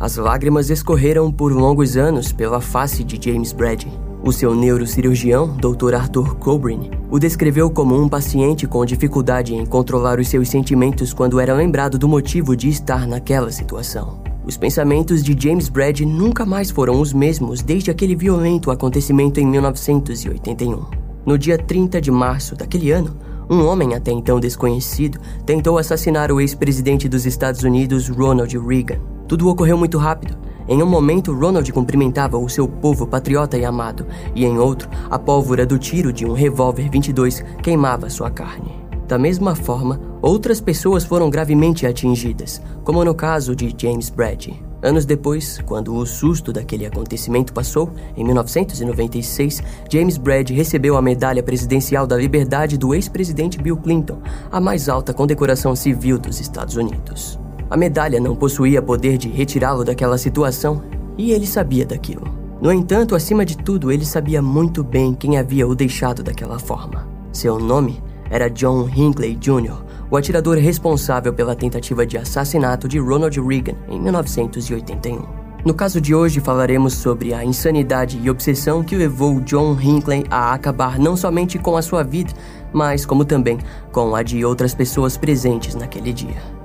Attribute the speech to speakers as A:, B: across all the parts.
A: As lágrimas escorreram por longos anos pela face de James Brady. O seu neurocirurgião, Dr. Arthur Cobrin, o descreveu como um paciente com dificuldade em controlar os seus sentimentos quando era lembrado do motivo de estar naquela situação. Os pensamentos de James Brady nunca mais foram os mesmos desde aquele violento acontecimento em 1981. No dia 30 de março daquele ano, um homem até então desconhecido tentou assassinar o ex-presidente dos Estados Unidos, Ronald Reagan. Tudo ocorreu muito rápido. Em um momento, Ronald cumprimentava o seu povo patriota e amado, e em outro, a pólvora do tiro de um revólver 22 queimava sua carne. Da mesma forma, outras pessoas foram gravemente atingidas, como no caso de James Brady. Anos depois, quando o susto daquele acontecimento passou, em 1996, James Brady recebeu a Medalha Presidencial da Liberdade do ex-presidente Bill Clinton, a mais alta condecoração civil dos Estados Unidos. A medalha não possuía poder de retirá-lo daquela situação, e ele sabia daquilo. No entanto, acima de tudo, ele sabia muito bem quem havia o deixado daquela forma. Seu nome era John Hinckley Jr., o atirador responsável pela tentativa de assassinato de Ronald Reagan em 1981. No caso de hoje, falaremos sobre a insanidade e obsessão que levou John Hinckley a acabar não somente com a sua vida, mas como também com a de outras pessoas presentes naquele dia.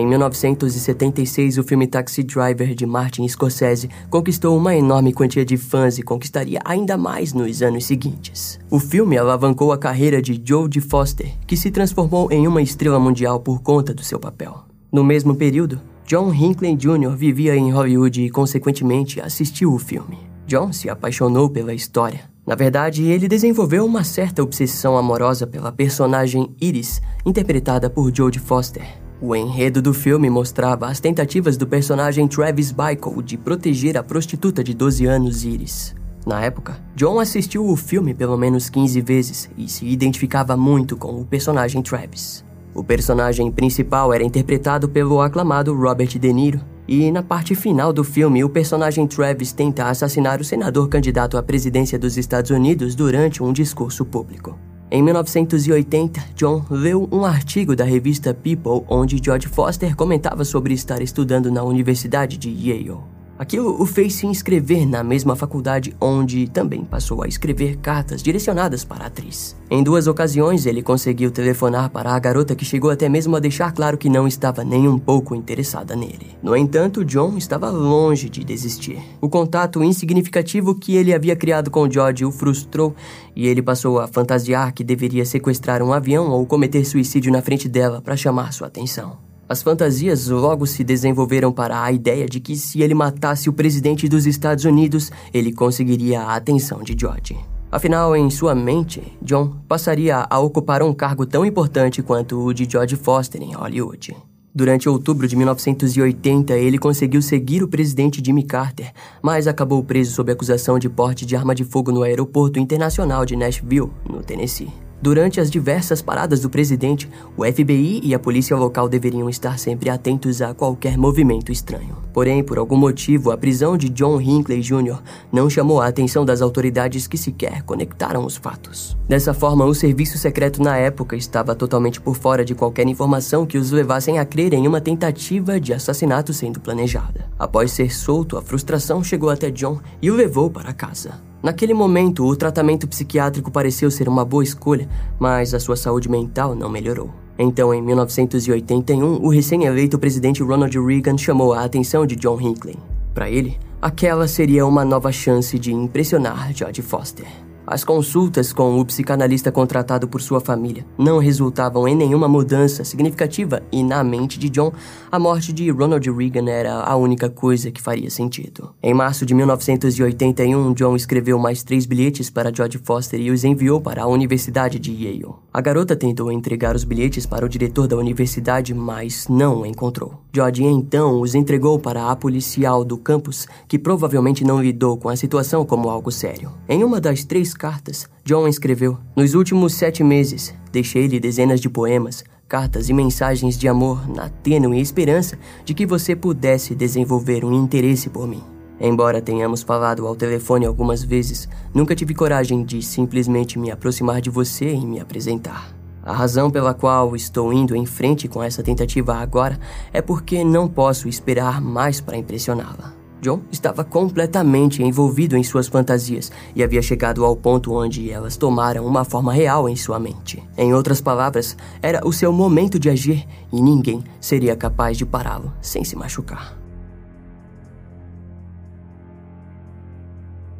A: Em 1976, o filme Taxi Driver de Martin Scorsese conquistou uma enorme quantia de fãs e conquistaria ainda mais nos anos seguintes. O filme alavancou a carreira de Jodie Foster, que se transformou em uma estrela mundial por conta do seu papel. No mesmo período, John Hinckley Jr. vivia em Hollywood e, consequentemente, assistiu o filme. John se apaixonou pela história. Na verdade, ele desenvolveu uma certa obsessão amorosa pela personagem Iris, interpretada por Jodie Foster. O enredo do filme mostrava as tentativas do personagem Travis Bickle de proteger a prostituta de 12 anos Iris. Na época, John assistiu o filme pelo menos 15 vezes e se identificava muito com o personagem Travis. O personagem principal era interpretado pelo aclamado Robert De Niro, e na parte final do filme, o personagem Travis tenta assassinar o senador candidato à presidência dos Estados Unidos durante um discurso público. Em 1980, John leu um artigo da revista People onde George Foster comentava sobre estar estudando na Universidade de Yale. Aquilo o fez se inscrever na mesma faculdade onde também passou a escrever cartas direcionadas para a atriz. Em duas ocasiões, ele conseguiu telefonar para a garota que chegou até mesmo a deixar claro que não estava nem um pouco interessada nele. No entanto, John estava longe de desistir. O contato insignificativo que ele havia criado com George o frustrou e ele passou a fantasiar que deveria sequestrar um avião ou cometer suicídio na frente dela para chamar sua atenção. As fantasias logo se desenvolveram para a ideia de que se ele matasse o presidente dos Estados Unidos, ele conseguiria a atenção de George. Afinal, em sua mente, John passaria a ocupar um cargo tão importante quanto o de George Foster em Hollywood. Durante outubro de 1980, ele conseguiu seguir o presidente Jimmy Carter, mas acabou preso sob acusação de porte de arma de fogo no aeroporto internacional de Nashville, no Tennessee. Durante as diversas paradas do presidente, o FBI e a polícia local deveriam estar sempre atentos a qualquer movimento estranho. Porém, por algum motivo, a prisão de John Hinckley Jr. não chamou a atenção das autoridades que sequer conectaram os fatos. Dessa forma, o serviço secreto na época estava totalmente por fora de qualquer informação que os levassem a crer em uma tentativa de assassinato sendo planejada. Após ser solto, a frustração chegou até John e o levou para casa. Naquele momento, o tratamento psiquiátrico pareceu ser uma boa escolha, mas a sua saúde mental não melhorou. Então, em 1981, o recém-eleito presidente Ronald Reagan chamou a atenção de John Hinckley. Para ele, aquela seria uma nova chance de impressionar George Foster. As consultas com o psicanalista contratado por sua família não resultavam em nenhuma mudança significativa e, na mente de John, a morte de Ronald Reagan era a única coisa que faria sentido. Em março de 1981, John escreveu mais três bilhetes para George Foster e os enviou para a Universidade de Yale. A garota tentou entregar os bilhetes para o diretor da universidade, mas não encontrou. George então os entregou para a policial do campus, que provavelmente não lidou com a situação como algo sério. Em uma das três cartas, John escreveu: Nos últimos sete meses, deixei-lhe dezenas de poemas, cartas e mensagens de amor na tênue esperança de que você pudesse desenvolver um interesse por mim. Embora tenhamos falado ao telefone algumas vezes, nunca tive coragem de simplesmente me aproximar de você e me apresentar. A razão pela qual estou indo em frente com essa tentativa agora é porque não posso esperar mais para impressioná-la. John estava completamente envolvido em suas fantasias e havia chegado ao ponto onde elas tomaram uma forma real em sua mente. Em outras palavras, era o seu momento de agir e ninguém seria capaz de pará-lo sem se machucar.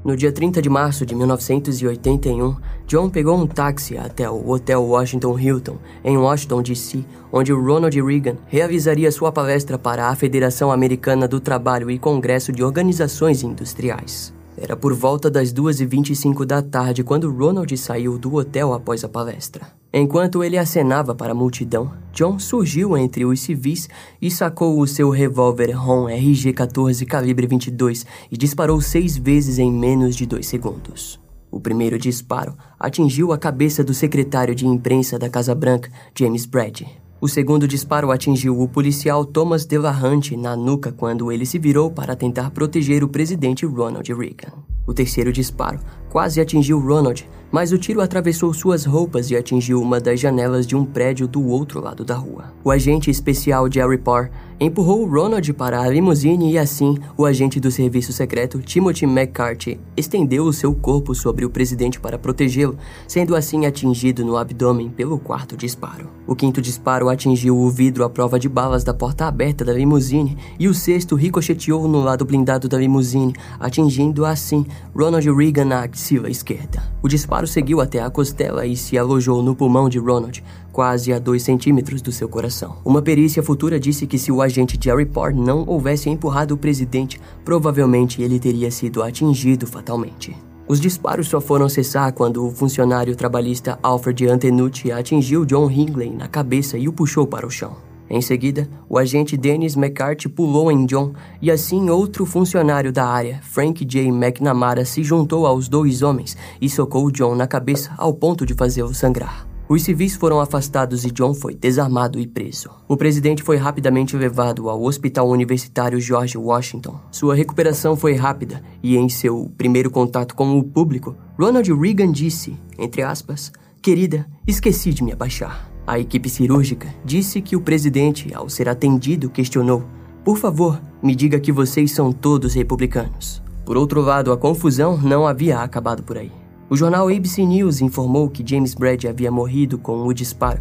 A: No dia 30 de março de 1981, John pegou um táxi até o Hotel Washington Hilton, em Washington, D.C., onde Ronald Reagan reavisaria sua palestra para a Federação Americana do Trabalho e Congresso de Organizações Industriais. Era por volta das 2h25 da tarde quando Ronald saiu do hotel após a palestra. Enquanto ele acenava para a multidão, John surgiu entre os civis e sacou o seu revólver ROM RG-14 calibre 22 e disparou seis vezes em menos de dois segundos. O primeiro disparo atingiu a cabeça do secretário de imprensa da Casa Branca, James Brady. O segundo disparo atingiu o policial Thomas DeLahante na nuca quando ele se virou para tentar proteger o presidente Ronald Reagan. O terceiro disparo quase atingiu Ronald, mas o tiro atravessou suas roupas e atingiu uma das janelas de um prédio do outro lado da rua. O agente especial Jerry Parr empurrou Ronald para a limusine e assim o agente do serviço secreto Timothy McCarthy estendeu o seu corpo sobre o presidente para protegê-lo, sendo assim atingido no abdômen pelo quarto disparo. O quinto disparo atingiu o vidro à prova de balas da porta aberta da limusine e o sexto ricocheteou no lado blindado da limusine, atingindo assim Ronald Reagan na axila esquerda. O disparo seguiu até a costela e se alojou no pulmão de Ronald, quase a dois centímetros do seu coração. Uma perícia futura disse que se o agente Jerry Parr não houvesse empurrado o presidente, provavelmente ele teria sido atingido fatalmente. Os disparos só foram cessar quando o funcionário trabalhista Alfred Antenucci atingiu John Hingley na cabeça e o puxou para o chão. Em seguida, o agente Dennis McCarthy pulou em John e assim outro funcionário da área, Frank J. McNamara, se juntou aos dois homens e socou John na cabeça ao ponto de fazê-lo sangrar. Os civis foram afastados e John foi desarmado e preso. O presidente foi rapidamente levado ao Hospital Universitário George Washington. Sua recuperação foi rápida e, em seu primeiro contato com o público, Ronald Reagan disse, entre aspas, Querida, esqueci de me abaixar. A equipe cirúrgica disse que o presidente, ao ser atendido, questionou: Por favor, me diga que vocês são todos republicanos. Por outro lado, a confusão não havia acabado por aí. O jornal ABC News informou que James Brady havia morrido com o disparo,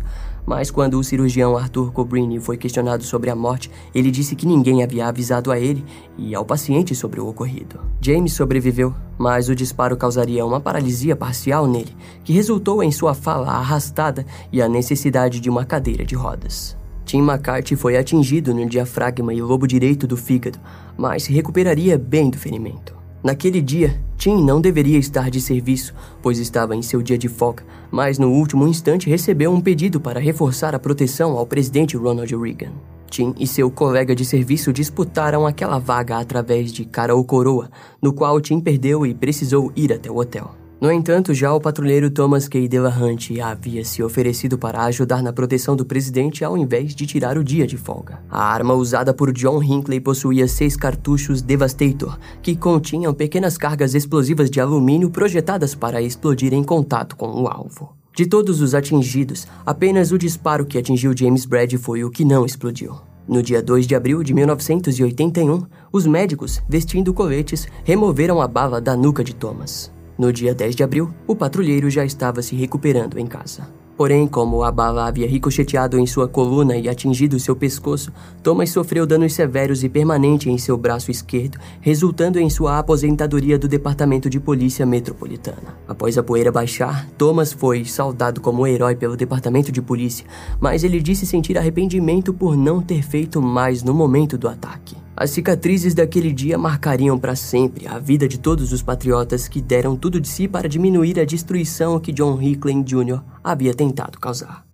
A: mas quando o cirurgião Arthur Cobrini foi questionado sobre a morte, ele disse que ninguém havia avisado a ele e ao paciente sobre o ocorrido. James sobreviveu, mas o disparo causaria uma paralisia parcial nele, que resultou em sua fala arrastada e a necessidade de uma cadeira de rodas. Tim McCarthy foi atingido no diafragma e lobo direito do fígado, mas se recuperaria bem do ferimento. Naquele dia, Tim não deveria estar de serviço, pois estava em seu dia de folga, mas no último instante recebeu um pedido para reforçar a proteção ao presidente Ronald Reagan. Tim e seu colega de serviço disputaram aquela vaga através de cara ou coroa, no qual Tim perdeu e precisou ir até o hotel. No entanto, já o patrulheiro Thomas K. Delahunty havia se oferecido para ajudar na proteção do presidente ao invés de tirar o dia de folga. A arma usada por John Hinckley possuía seis cartuchos Devastator, que continham pequenas cargas explosivas de alumínio projetadas para explodir em contato com o alvo. De todos os atingidos, apenas o disparo que atingiu James Brady foi o que não explodiu. No dia 2 de abril de 1981, os médicos, vestindo coletes, removeram a bala da nuca de Thomas. No dia 10 de abril, o patrulheiro já estava se recuperando em casa. Porém, como a bala havia ricocheteado em sua coluna e atingido seu pescoço, Thomas sofreu danos severos e permanentes em seu braço esquerdo, resultando em sua aposentadoria do Departamento de Polícia Metropolitana. Após a poeira baixar, Thomas foi saudado como herói pelo Departamento de Polícia, mas ele disse sentir arrependimento por não ter feito mais no momento do ataque. As cicatrizes daquele dia marcariam para sempre a vida de todos os patriotas que deram tudo de si para diminuir a destruição que John Hickling Jr. havia tentado causar.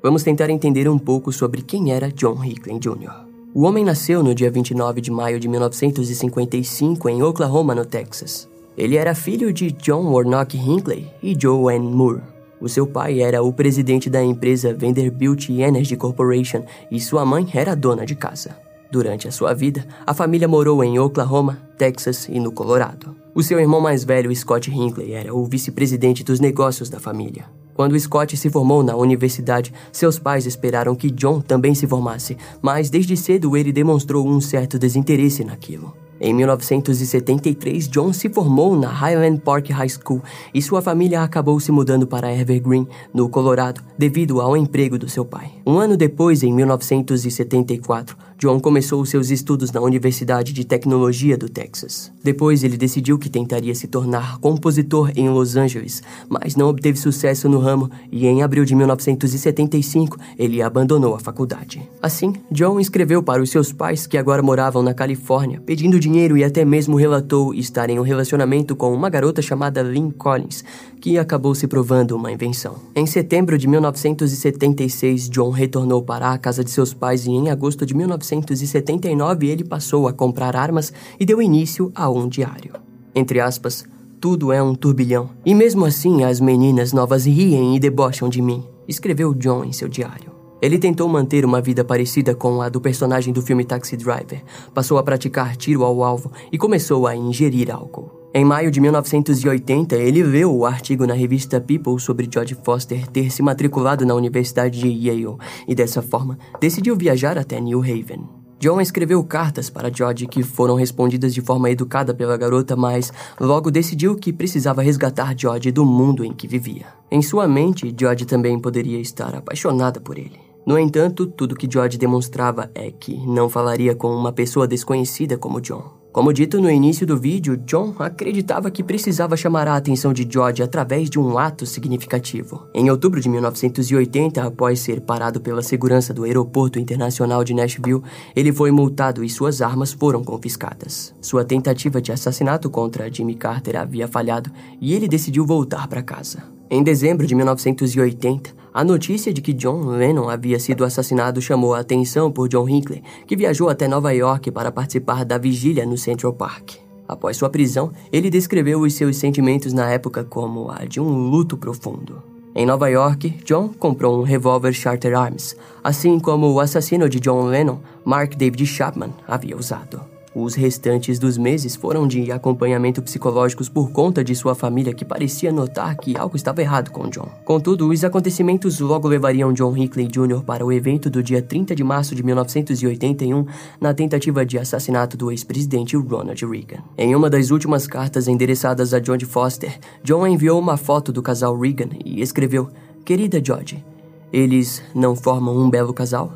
A: Vamos tentar entender um pouco sobre quem era John Hickling Jr. O homem nasceu no dia 29 de maio de 1955 em Oklahoma, no Texas. Ele era filho de John Warnock Hinckley e Joanne Moore. O seu pai era o presidente da empresa Vanderbilt Energy Corporation e sua mãe era dona de casa. Durante a sua vida, a família morou em Oklahoma, Texas e no Colorado. O seu irmão mais velho, Scott Hinckley, era o vice-presidente dos negócios da família. Quando Scott se formou na universidade, seus pais esperaram que John também se formasse, mas desde cedo ele demonstrou um certo desinteresse naquilo. Em 1973, John se formou na Highland Park High School e sua família acabou se mudando para Evergreen, no Colorado, devido ao emprego do seu pai. Um ano depois, em 1974, John começou seus estudos na Universidade de Tecnologia do Texas. Depois, ele decidiu que tentaria se tornar compositor em Los Angeles, mas não obteve sucesso no ramo e, em abril de 1975, ele abandonou a faculdade. Assim, John escreveu para os seus pais que agora moravam na Califórnia, pedindo dinheiro e até mesmo relatou estar em um relacionamento com uma garota chamada Lynn Collins, que acabou se provando uma invenção. Em setembro de 1976, John retornou para a casa de seus pais e, em agosto de 19 1979, ele passou a comprar armas e deu início a um diário. Entre aspas, tudo é um turbilhão. E mesmo assim, as meninas novas riem e debocham de mim, escreveu John em seu diário. Ele tentou manter uma vida parecida com a do personagem do filme Taxi Driver, passou a praticar tiro ao alvo e começou a ingerir álcool. Em maio de 1980, ele leu o artigo na revista People sobre George Foster ter se matriculado na Universidade de Yale e, dessa forma, decidiu viajar até New Haven. John escreveu cartas para George que foram respondidas de forma educada pela garota, mas logo decidiu que precisava resgatar George do mundo em que vivia. Em sua mente, George também poderia estar apaixonada por ele. No entanto, tudo que George demonstrava é que não falaria com uma pessoa desconhecida como John. Como dito no início do vídeo, John acreditava que precisava chamar a atenção de George através de um ato significativo. Em outubro de 1980, após ser parado pela segurança do Aeroporto Internacional de Nashville, ele foi multado e suas armas foram confiscadas. Sua tentativa de assassinato contra Jimmy Carter havia falhado e ele decidiu voltar para casa. Em dezembro de 1980, a notícia de que John Lennon havia sido assassinado chamou a atenção por John Hinckley, que viajou até Nova York para participar da vigília no Central Park. Após sua prisão, ele descreveu os seus sentimentos na época como a de um luto profundo. Em Nova York, John comprou um revólver Charter Arms, assim como o assassino de John Lennon, Mark David Chapman, havia usado. Os restantes dos meses foram de acompanhamento psicológicos por conta de sua família que parecia notar que algo estava errado com John. Contudo, os acontecimentos logo levariam John Hinckley Jr. para o evento do dia 30 de março de 1981 na tentativa de assassinato do ex-presidente Ronald Reagan. Em uma das últimas cartas endereçadas a John Foster, John enviou uma foto do casal Reagan e escreveu: Querida George, eles não formam um belo casal?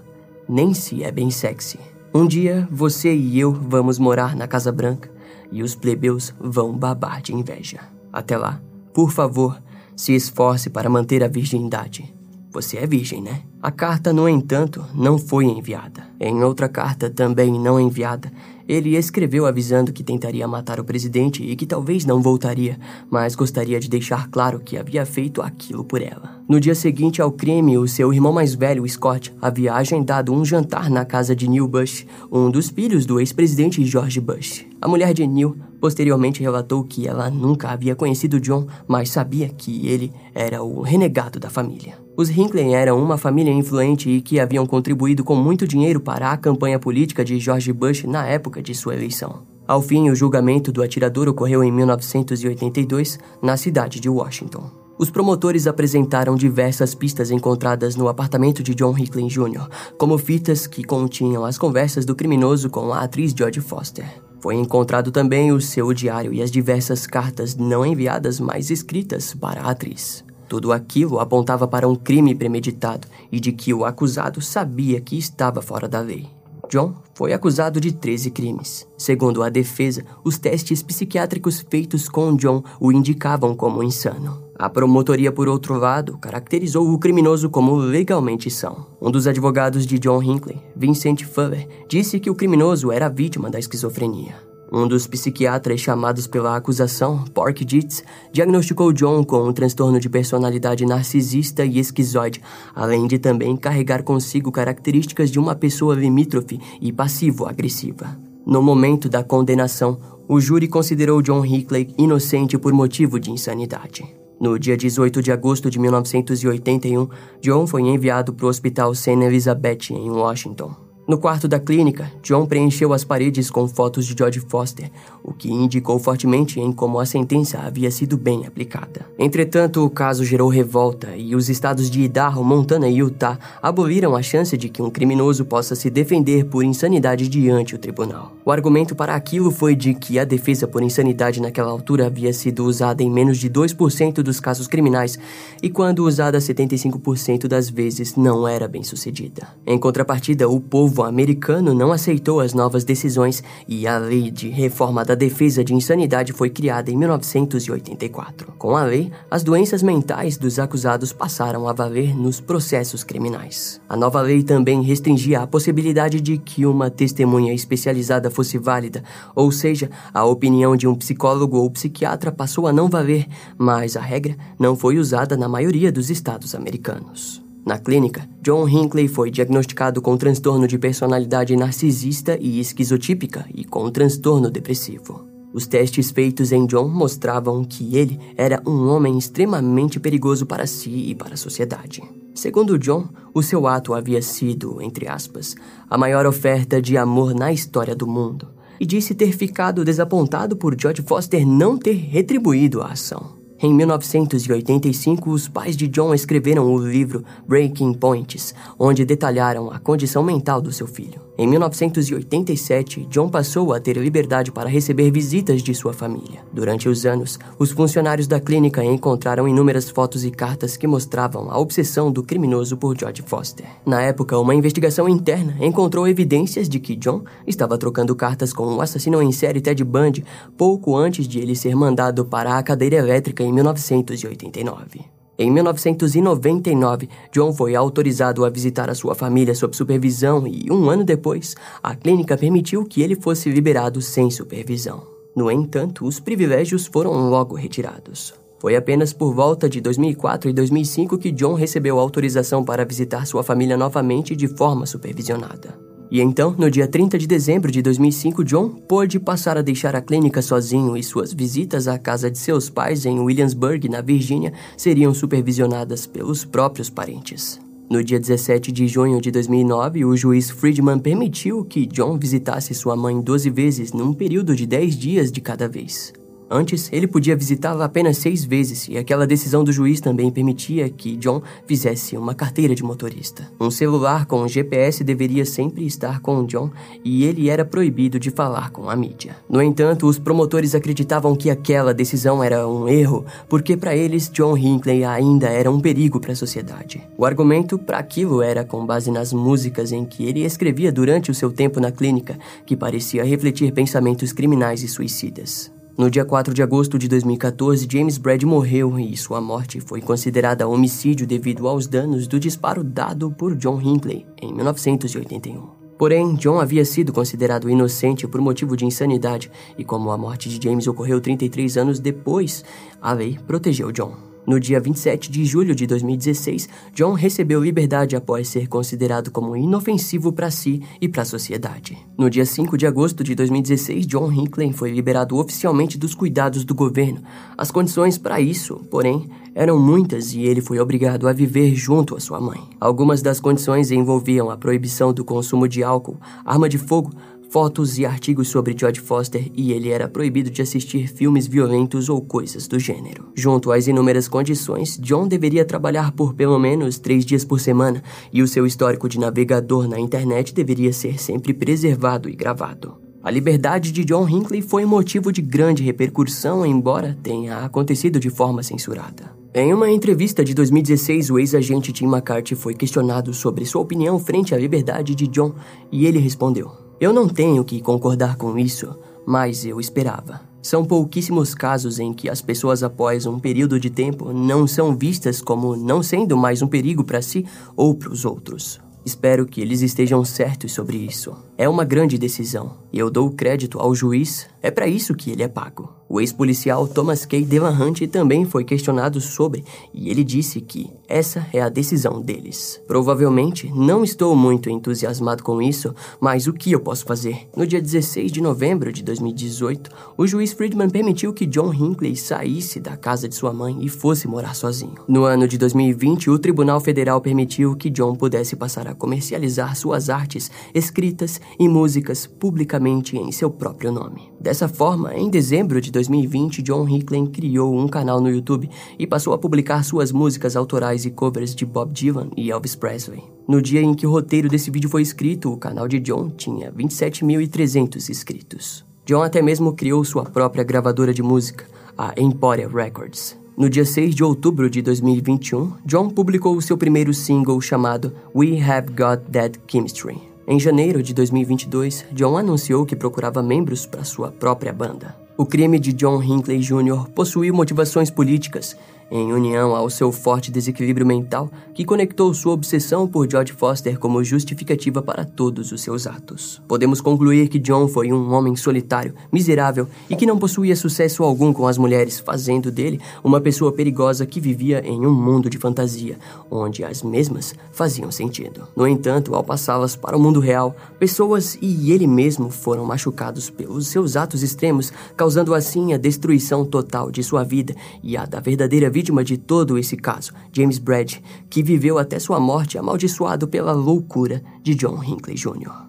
A: Nem se é bem sexy. Um dia você e eu vamos morar na Casa Branca e os plebeus vão babar de inveja. Até lá, por favor, se esforce para manter a virgindade. Você é virgem, né? A carta, no entanto, não foi enviada. Em outra carta, também não enviada, ele escreveu avisando que tentaria matar o presidente e que talvez não voltaria, mas gostaria de deixar claro que havia feito aquilo por ela. No dia seguinte ao crime, o seu irmão mais velho, Scott, havia agendado um jantar na casa de Neil Bush, um dos filhos do ex-presidente George Bush. A mulher de Neil posteriormente relatou que ela nunca havia conhecido John, mas sabia que ele era o renegado da família. Os Hinckley eram uma família influente e que haviam contribuído com muito dinheiro para a campanha política de George Bush na época de sua eleição. Ao fim, o julgamento do atirador ocorreu em 1982, na cidade de Washington. Os promotores apresentaram diversas pistas encontradas no apartamento de John Hinckley Jr., como fitas que continham as conversas do criminoso com a atriz Jodie Foster. Foi encontrado também o seu diário e as diversas cartas não enviadas, mas escritas para a atriz. Tudo aquilo apontava para um crime premeditado e de que o acusado sabia que estava fora da lei. John foi acusado de 13 crimes. Segundo a defesa, os testes psiquiátricos feitos com John o indicavam como insano. A promotoria, por outro lado, caracterizou o criminoso como legalmente são. Um dos advogados de John Hinckley, Vincent Fuller, disse que o criminoso era vítima da esquizofrenia. Um dos psiquiatras chamados pela acusação, Pork Dietz, diagnosticou John com um transtorno de personalidade narcisista e esquizoide, além de também carregar consigo características de uma pessoa limítrofe e passivo-agressiva. No momento da condenação, o júri considerou John Hickley inocente por motivo de insanidade. No dia 18 de agosto de 1981, John foi enviado para o Hospital St. Elizabeth, em Washington. No quarto da clínica, John preencheu as paredes com fotos de George Foster, o que indicou fortemente em como a sentença havia sido bem aplicada. Entretanto, o caso gerou revolta e os estados de Idaho, Montana e Utah aboliram a chance de que um criminoso possa se defender por insanidade diante o tribunal. O argumento para aquilo foi de que a defesa por insanidade naquela altura havia sido usada em menos de 2% dos casos criminais e, quando usada 75% das vezes, não era bem sucedida. Em contrapartida, o povo povo americano não aceitou as novas decisões e a Lei de Reforma da Defesa de Insanidade foi criada em 1984. Com a lei, as doenças mentais dos acusados passaram a valer nos processos criminais. A nova lei também restringia a possibilidade de que uma testemunha especializada fosse válida, ou seja, a opinião de um psicólogo ou psiquiatra passou a não valer, mas a regra não foi usada na maioria dos estados americanos. Na clínica, John Hinckley foi diagnosticado com transtorno de personalidade narcisista e esquizotípica e com transtorno depressivo. Os testes feitos em John mostravam que ele era um homem extremamente perigoso para si e para a sociedade. Segundo John, o seu ato havia sido, entre aspas, a maior oferta de amor na história do mundo, e disse ter ficado desapontado por George Foster não ter retribuído a ação. Em 1985, os pais de John escreveram o livro Breaking Points, onde detalharam a condição mental do seu filho. Em 1987, John passou a ter liberdade para receber visitas de sua família. Durante os anos, os funcionários da clínica encontraram inúmeras fotos e cartas que mostravam a obsessão do criminoso por George Foster. Na época, uma investigação interna encontrou evidências de que John estava trocando cartas com o assassino em série Ted Bundy pouco antes de ele ser mandado para a cadeira elétrica em 1989. Em 1999, John foi autorizado a visitar a sua família sob supervisão e, um ano depois, a clínica permitiu que ele fosse liberado sem supervisão. No entanto, os privilégios foram logo retirados. Foi apenas por volta de 2004 e 2005 que John recebeu autorização para visitar sua família novamente de forma supervisionada. E então, no dia 30 de dezembro de 2005, John pôde passar a deixar a clínica sozinho e suas visitas à casa de seus pais em Williamsburg, na Virgínia, seriam supervisionadas pelos próprios parentes. No dia 17 de junho de 2009, o juiz Friedman permitiu que John visitasse sua mãe 12 vezes num período de 10 dias de cada vez. Antes, ele podia visitá-la apenas seis vezes, e aquela decisão do juiz também permitia que John fizesse uma carteira de motorista. Um celular com GPS deveria sempre estar com John, e ele era proibido de falar com a mídia. No entanto, os promotores acreditavam que aquela decisão era um erro, porque para eles John Hinckley ainda era um perigo para a sociedade. O argumento para aquilo era com base nas músicas em que ele escrevia durante o seu tempo na clínica, que parecia refletir pensamentos criminais e suicidas. No dia 4 de agosto de 2014, James Brad morreu e sua morte foi considerada homicídio devido aos danos do disparo dado por John Hinckley em 1981. Porém, John havia sido considerado inocente por motivo de insanidade e, como a morte de James ocorreu 33 anos depois, a lei protegeu John. No dia 27 de julho de 2016, John recebeu liberdade após ser considerado como inofensivo para si e para a sociedade. No dia 5 de agosto de 2016, John Hinckley foi liberado oficialmente dos cuidados do governo. As condições para isso, porém, eram muitas e ele foi obrigado a viver junto à sua mãe. Algumas das condições envolviam a proibição do consumo de álcool, arma de fogo, fotos e artigos sobre George Foster e ele era proibido de assistir filmes violentos ou coisas do gênero. Junto às inúmeras condições, John deveria trabalhar por pelo menos três dias por semana e o seu histórico de navegador na internet deveria ser sempre preservado e gravado. A liberdade de John Hinckley foi motivo de grande repercussão, embora tenha acontecido de forma censurada. Em uma entrevista de 2016, o ex-agente Tim McCarthy foi questionado sobre sua opinião frente à liberdade de John e ele respondeu: eu não tenho que concordar com isso, mas eu esperava. São pouquíssimos casos em que as pessoas, após um período de tempo, não são vistas como não sendo mais um perigo para si ou para os outros. Espero que eles estejam certos sobre isso. É uma grande decisão e eu dou crédito ao juiz, é para isso que ele é pago. O ex-policial Thomas K. Hunt também foi questionado sobre, e ele disse que essa é a decisão deles. Provavelmente não estou muito entusiasmado com isso, mas o que eu posso fazer? No dia 16 de novembro de 2018, o juiz Friedman permitiu que John Hinckley saísse da casa de sua mãe e fosse morar sozinho. No ano de 2020, o Tribunal Federal permitiu que John pudesse passar a comercializar suas artes, escritas e músicas publicamente em seu próprio nome. Dessa forma, em dezembro de 2020, John Hicklen criou um canal no YouTube e passou a publicar suas músicas autorais e covers de Bob Dylan e Elvis Presley. No dia em que o roteiro desse vídeo foi escrito, o canal de John tinha 27.300 inscritos. John até mesmo criou sua própria gravadora de música, a Emporia Records. No dia 6 de outubro de 2021, John publicou seu primeiro single chamado We Have Got That Chemistry. Em janeiro de 2022, John anunciou que procurava membros para sua própria banda. O crime de John Hinckley Jr. possuía motivações políticas em união ao seu forte desequilíbrio mental, que conectou sua obsessão por George Foster como justificativa para todos os seus atos. Podemos concluir que John foi um homem solitário, miserável e que não possuía sucesso algum com as mulheres, fazendo dele uma pessoa perigosa que vivia em um mundo de fantasia, onde as mesmas faziam sentido. No entanto, ao passá-las para o mundo real, pessoas e ele mesmo foram machucados pelos seus atos extremos, causando assim a destruição total de sua vida e a da verdadeira vida vítima de todo esse caso, James Brad, que viveu até sua morte amaldiçoado pela loucura de John Hinckley Jr.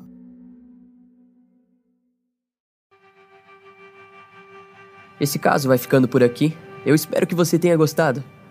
A: Esse caso vai ficando por aqui. Eu espero que você tenha gostado.